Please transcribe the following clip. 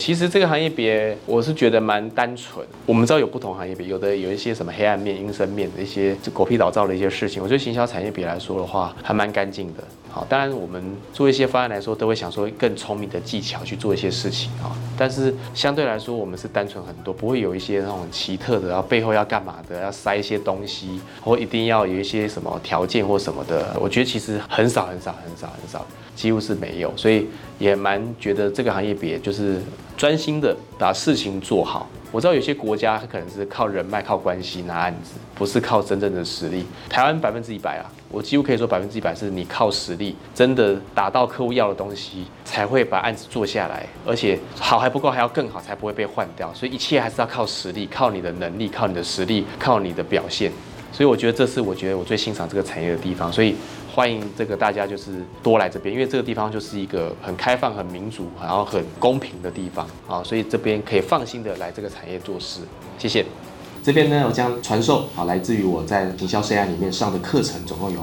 其实这个行业别，我是觉得蛮单纯。我们知道有不同行业别，有的有一些什么黑暗面、阴森面的一些狗屁倒灶的一些事情。我觉得行销产业别来说的话，还蛮干净的。好，当然我们做一些方案来说，都会想说更聪明的技巧去做一些事情啊。但是相对来说，我们是单纯很多，不会有一些那种奇特的，然后背后要干嘛的，要塞一些东西，或一定要有一些什么条件或什么的。我觉得其实很少很少很少很少，几乎是没有。所以也蛮觉得这个行业别就是专心的把事情做好。我知道有些国家它可能是靠人脉、靠关系拿案子，不是靠真正的实力。台湾百分之一百啊，我几乎可以说百分之一百是你靠实力，真的达到客户要的东西，才会把案子做下来。而且好还不够，还要更好，才不会被换掉。所以一切还是要靠实力，靠你的能力，靠你的实力，靠你的表现。所以我觉得这是我觉得我最欣赏这个产业的地方。所以。欢迎这个大家就是多来这边，因为这个地方就是一个很开放、很民主，然后很公平的地方啊，所以这边可以放心的来这个产业做事。谢谢。这边呢，我将传授啊，来自于我在营销 CI 里面上的课程，总共有